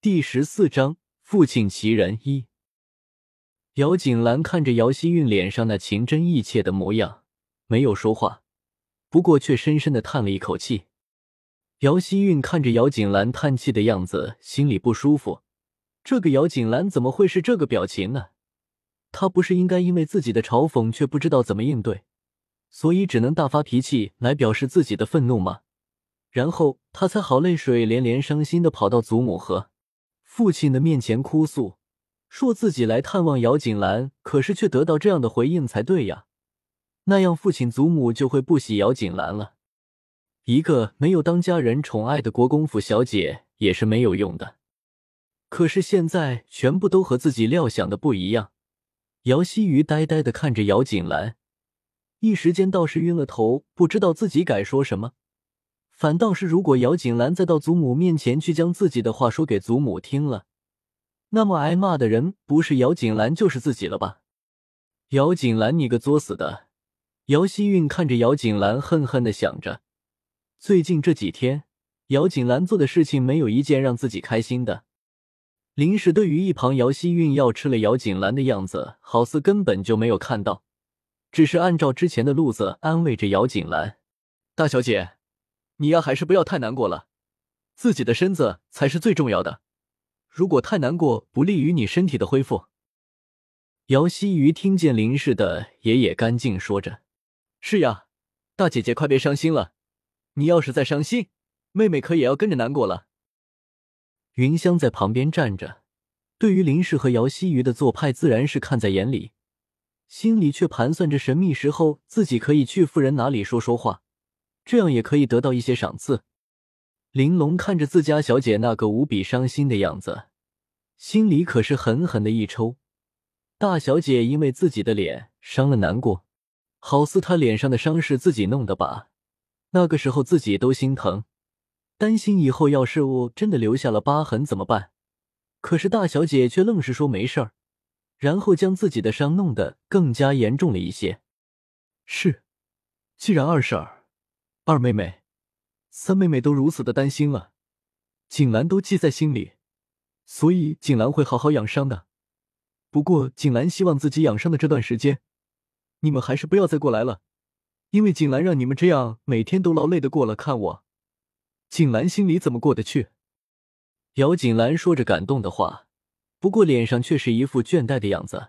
第十四章父亲奇人一。姚锦兰看着姚希韵脸上那情真意切的模样，没有说话，不过却深深的叹了一口气。姚希韵看着姚锦兰叹气的样子，心里不舒服。这个姚锦兰怎么会是这个表情呢？她不是应该因为自己的嘲讽却不知道怎么应对，所以只能大发脾气来表示自己的愤怒吗？然后她才好泪水连连、伤心的跑到祖母和。父亲的面前哭诉，说自己来探望姚锦兰，可是却得到这样的回应才对呀。那样父亲祖母就会不喜姚锦兰了。一个没有当家人宠爱的国公府小姐也是没有用的。可是现在全部都和自己料想的不一样。姚希瑜呆呆的看着姚锦兰，一时间倒是晕了头，不知道自己该说什么。反倒是，如果姚锦兰再到祖母面前去将自己的话说给祖母听了，那么挨骂的人不是姚锦兰就是自己了吧？姚锦兰，你个作死的！姚希韵看着姚锦兰，恨恨的想着。最近这几天，姚锦兰做的事情没有一件让自己开心的。林氏对于一旁姚希韵要吃了姚锦兰的样子，好似根本就没有看到，只是按照之前的路子安慰着姚锦兰：“大小姐。”你呀，还是不要太难过了，自己的身子才是最重要的。如果太难过，不利于你身体的恢复。姚希瑜听见林氏的爷爷干净说着：“是呀，大姐姐快别伤心了，你要是再伤心，妹妹可也要跟着难过了。”云香在旁边站着，对于林氏和姚希瑜的做派，自然是看在眼里，心里却盘算着神秘时候自己可以去夫人那里说说话。这样也可以得到一些赏赐。玲珑看着自家小姐那个无比伤心的样子，心里可是狠狠的一抽。大小姐因为自己的脸伤了难过，好似她脸上的伤是自己弄的吧？那个时候自己都心疼，担心以后要是我真的留下了疤痕怎么办？可是大小姐却愣是说没事儿，然后将自己的伤弄得更加严重了一些。是，既然二婶儿。二妹妹、三妹妹都如此的担心了，景兰都记在心里，所以景兰会好好养伤的。不过景兰希望自己养伤的这段时间，你们还是不要再过来了，因为景兰让你们这样每天都劳累的过了看我，景兰心里怎么过得去？姚景兰说着感动的话，不过脸上却是一副倦怠的样子。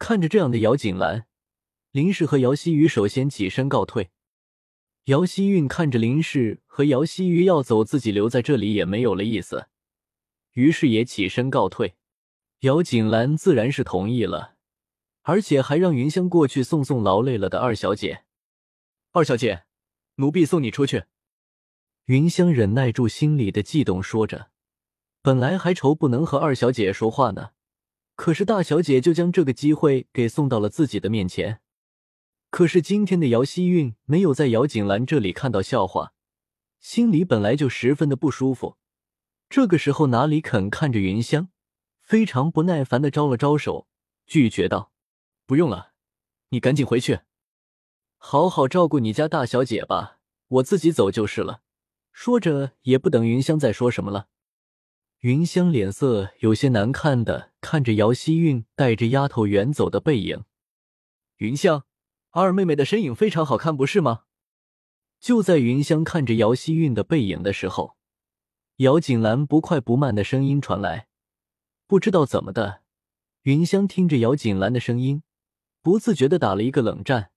看着这样的姚景兰，林氏和姚希雨首先起身告退。姚希韵看着林氏和姚希瑜要走，自己留在这里也没有了意思，于是也起身告退。姚锦兰自然是同意了，而且还让云香过去送送劳累了的二小姐。二小姐，奴婢送你出去。云香忍耐住心里的悸动，说着，本来还愁不能和二小姐说话呢，可是大小姐就将这个机会给送到了自己的面前。可是今天的姚希韵没有在姚景兰这里看到笑话，心里本来就十分的不舒服。这个时候哪里肯看着云香，非常不耐烦的招了招手，拒绝道：“不用了，你赶紧回去，好好照顾你家大小姐吧，我自己走就是了。”说着，也不等云香再说什么了。云香脸色有些难看的看着姚希韵带着丫头远走的背影，云香。二妹妹的身影非常好看，不是吗？就在云香看着姚希韵的背影的时候，姚锦兰不快不慢的声音传来。不知道怎么的，云香听着姚锦兰的声音，不自觉的打了一个冷战，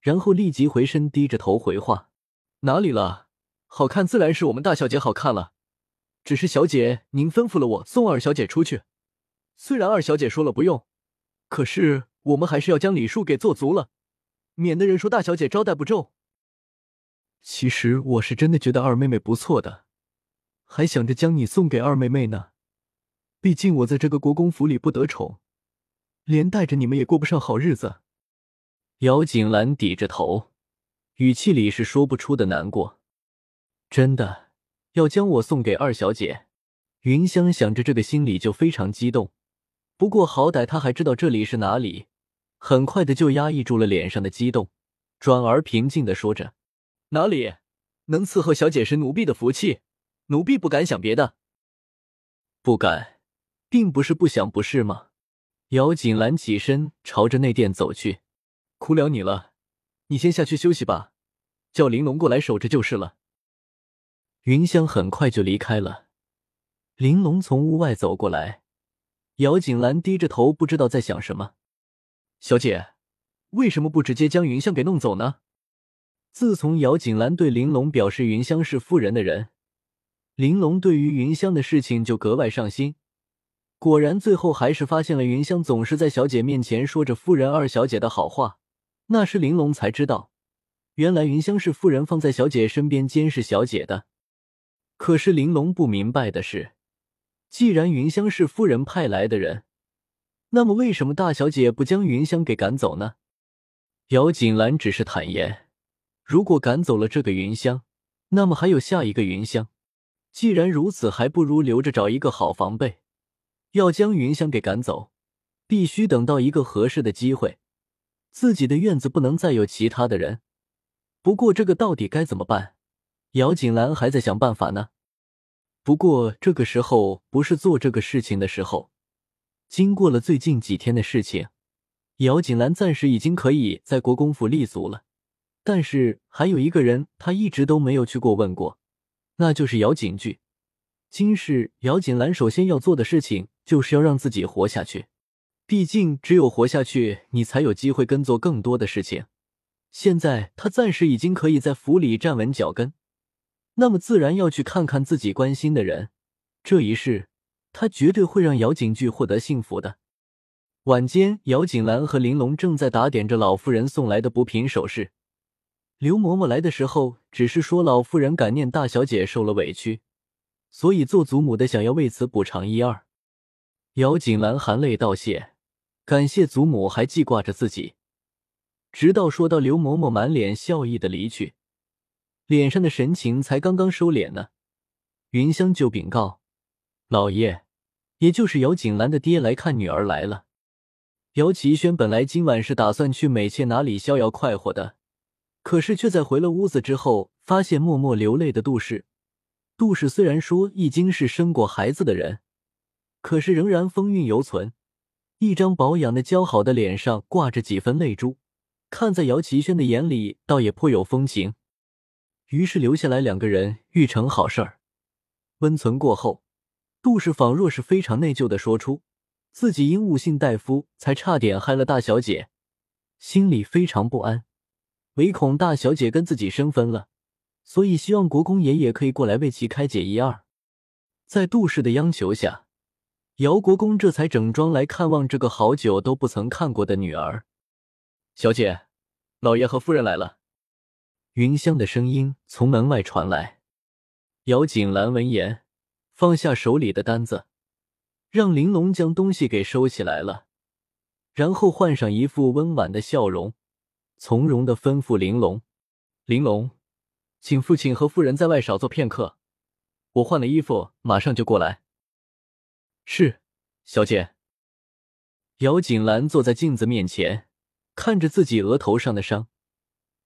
然后立即回身低着头回话：“哪里了？好看自然是我们大小姐好看了，只是小姐您吩咐了我送二小姐出去，虽然二小姐说了不用，可是我们还是要将礼数给做足了。”免得人说大小姐招待不周。其实我是真的觉得二妹妹不错的，还想着将你送给二妹妹呢。毕竟我在这个国公府里不得宠，连带着你们也过不上好日子。姚景兰抵着头，语气里是说不出的难过。真的要将我送给二小姐？云香想着这个，心里就非常激动。不过好歹她还知道这里是哪里。很快的就压抑住了脸上的激动，转而平静的说着：“哪里能伺候小姐是奴婢的福气，奴婢不敢想别的。”不敢，并不是不想，不是吗？姚锦兰起身朝着内殿走去，苦了你了，你先下去休息吧，叫玲珑过来守着就是了。云香很快就离开了，玲珑从屋外走过来，姚锦兰低着头，不知道在想什么。小姐，为什么不直接将云香给弄走呢？自从姚锦兰对玲珑表示云香是夫人的人，玲珑对于云香的事情就格外上心。果然，最后还是发现了云香总是在小姐面前说着夫人、二小姐的好话。那时玲珑才知道，原来云香是夫人放在小姐身边监视小姐的。可是玲珑不明白的是，既然云香是夫人派来的人，那么为什么大小姐不将云香给赶走呢？姚锦兰只是坦言，如果赶走了这个云香，那么还有下一个云香。既然如此，还不如留着找一个好防备。要将云香给赶走，必须等到一个合适的机会。自己的院子不能再有其他的人。不过这个到底该怎么办？姚锦兰还在想办法呢。不过这个时候不是做这个事情的时候。经过了最近几天的事情，姚锦兰暂时已经可以在国公府立足了。但是还有一个人，他一直都没有去过问过，那就是姚景句。今世姚锦兰首先要做的事情，就是要让自己活下去。毕竟，只有活下去，你才有机会跟做更多的事情。现在，他暂时已经可以在府里站稳脚跟，那么自然要去看看自己关心的人。这一世，他绝对会让姚景句获得幸福的。晚间，姚锦兰和玲珑正在打点着老妇人送来的补品首饰。刘嬷嬷来的时候，只是说老妇人感念大小姐受了委屈。所以做祖母的想要为此补偿一二，姚锦兰含泪道谢，感谢祖母还记挂着自己。直到说到刘嬷嬷满脸笑意的离去，脸上的神情才刚刚收敛呢，云香就禀告老爷，也就是姚锦兰的爹来看女儿来了。姚奇轩本来今晚是打算去美妾哪里逍遥快活的，可是却在回了屋子之后，发现默默流泪的杜氏。杜氏虽然说已经是生过孩子的人，可是仍然风韵犹存，一张保养的姣好的脸上挂着几分泪珠，看在姚奇轩的眼里，倒也颇有风情。于是留下来两个人欲成好事儿。温存过后，杜氏仿若是非常内疚的说出自己因误信大夫，才差点害了大小姐，心里非常不安，唯恐大小姐跟自己生分了。所以希望国公爷爷可以过来为其开解一二，在杜氏的央求下，姚国公这才整装来看望这个好久都不曾看过的女儿。小姐，老爷和夫人来了。云香的声音从门外传来。姚锦兰闻言，放下手里的单子，让玲珑将东西给收起来了，然后换上一副温婉的笑容，从容的吩咐玲珑：“玲珑。”请父亲和夫人在外少坐片刻，我换了衣服，马上就过来。是，小姐。姚锦兰坐在镜子面前，看着自己额头上的伤，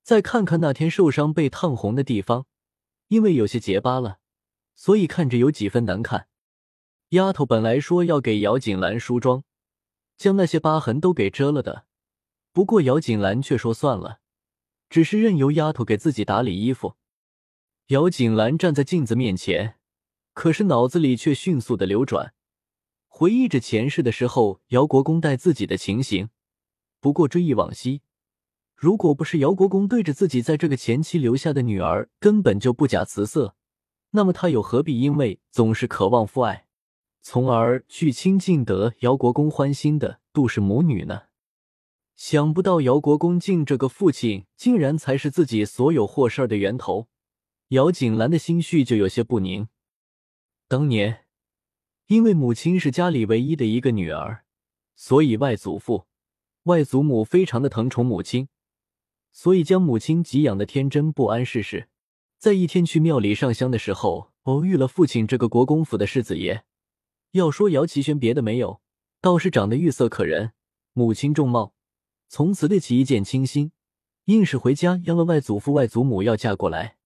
再看看那天受伤被烫红的地方，因为有些结疤了，所以看着有几分难看。丫头本来说要给姚锦兰梳妆，将那些疤痕都给遮了的，不过姚锦兰却说算了，只是任由丫头给自己打理衣服。姚锦兰站在镜子面前，可是脑子里却迅速的流转，回忆着前世的时候姚国公待自己的情形。不过追忆往昔，如果不是姚国公对着自己在这个前妻留下的女儿根本就不假辞色，那么他又何必因为总是渴望父爱，从而去亲近得姚国公欢心的杜氏母女呢？想不到姚国公敬这个父亲，竟然才是自己所有祸事儿的源头。姚锦兰的心绪就有些不宁。当年，因为母亲是家里唯一的一个女儿，所以外祖父、外祖母非常的疼宠母亲，所以将母亲给养的天真不谙世事。在一天去庙里上香的时候，偶遇了父亲这个国公府的世子爷。要说姚奇轩，别的没有，倒是长得玉色可人，母亲重貌，从此对其一见倾心，硬是回家央了外祖父、外祖母要嫁过来。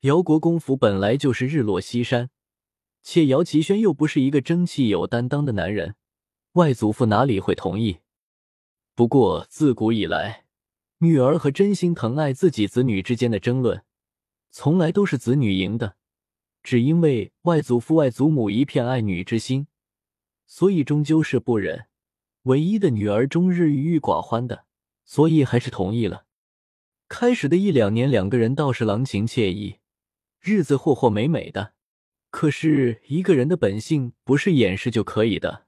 姚国公府本来就是日落西山，且姚奇轩又不是一个争气有担当的男人，外祖父哪里会同意？不过自古以来，女儿和真心疼爱自己子女之间的争论，从来都是子女赢的。只因为外祖父、外祖母一片爱女之心，所以终究是不忍唯一的女儿终日郁郁寡欢的，所以还是同意了。开始的一两年，两个人倒是郎情妾意，日子和和美美的。可是一个人的本性不是掩饰就可以的。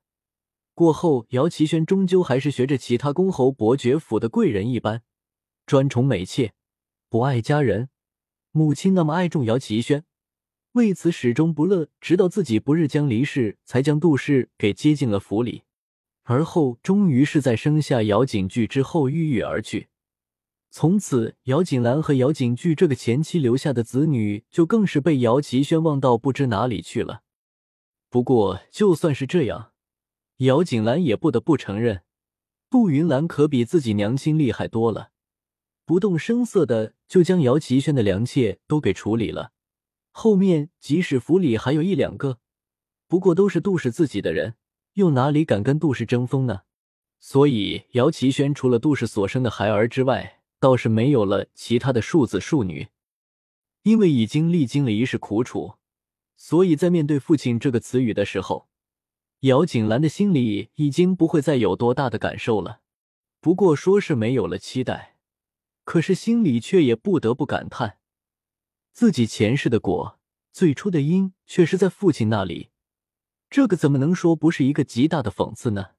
过后，姚奇轩终究还是学着其他公侯伯爵府的贵人一般，专宠美妾，不爱家人。母亲那么爱重姚奇轩。为此始终不乐，直到自己不日将离世，才将杜氏给接进了府里。而后，终于是在生下姚景巨之后郁郁而去。从此，姚景兰和姚景巨这个前妻留下的子女，就更是被姚奇轩忘到不知哪里去了。不过，就算是这样，姚景兰也不得不承认，杜云兰可比自己娘亲厉害多了，不动声色的就将姚奇轩的良妾都给处理了。后面即使府里还有一两个，不过都是杜氏自己的人，又哪里敢跟杜氏争锋呢？所以姚奇轩除了杜氏所生的孩儿之外，倒是没有了其他的庶子庶女。因为已经历经了一世苦楚，所以在面对父亲这个词语的时候，姚景兰的心里已经不会再有多大的感受了。不过说是没有了期待，可是心里却也不得不感叹。自己前世的果，最初的因，却是在父亲那里，这个怎么能说不是一个极大的讽刺呢？